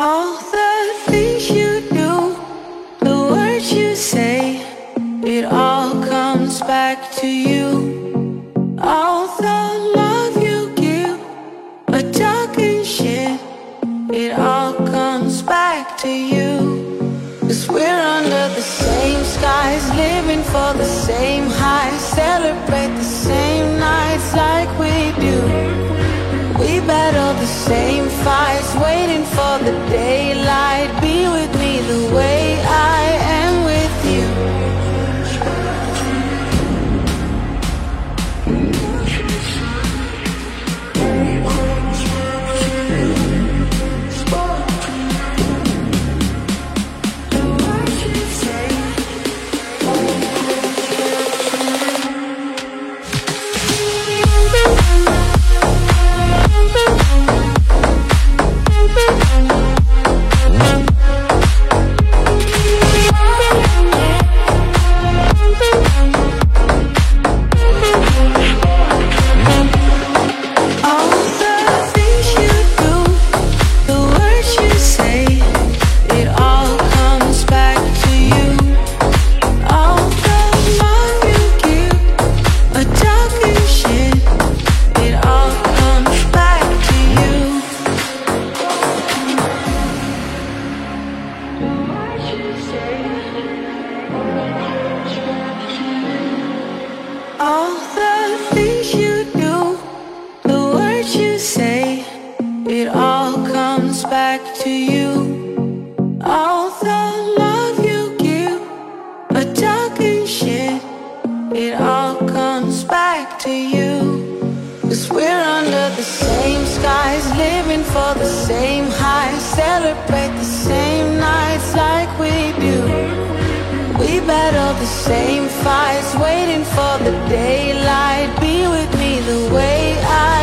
All the things you do, the words you say, it all comes back to you. All the love you give, a talking shit, it all comes back to you. Cause we're under the same skies, living for the same highs, celebrate the same fights, waiting for the daylight. Be with me the way it all comes back to you. Cause we're under the same skies Living for the same highs Celebrate the same nights like we do. We battle the same fights Waiting for the daylight. Be with me the way I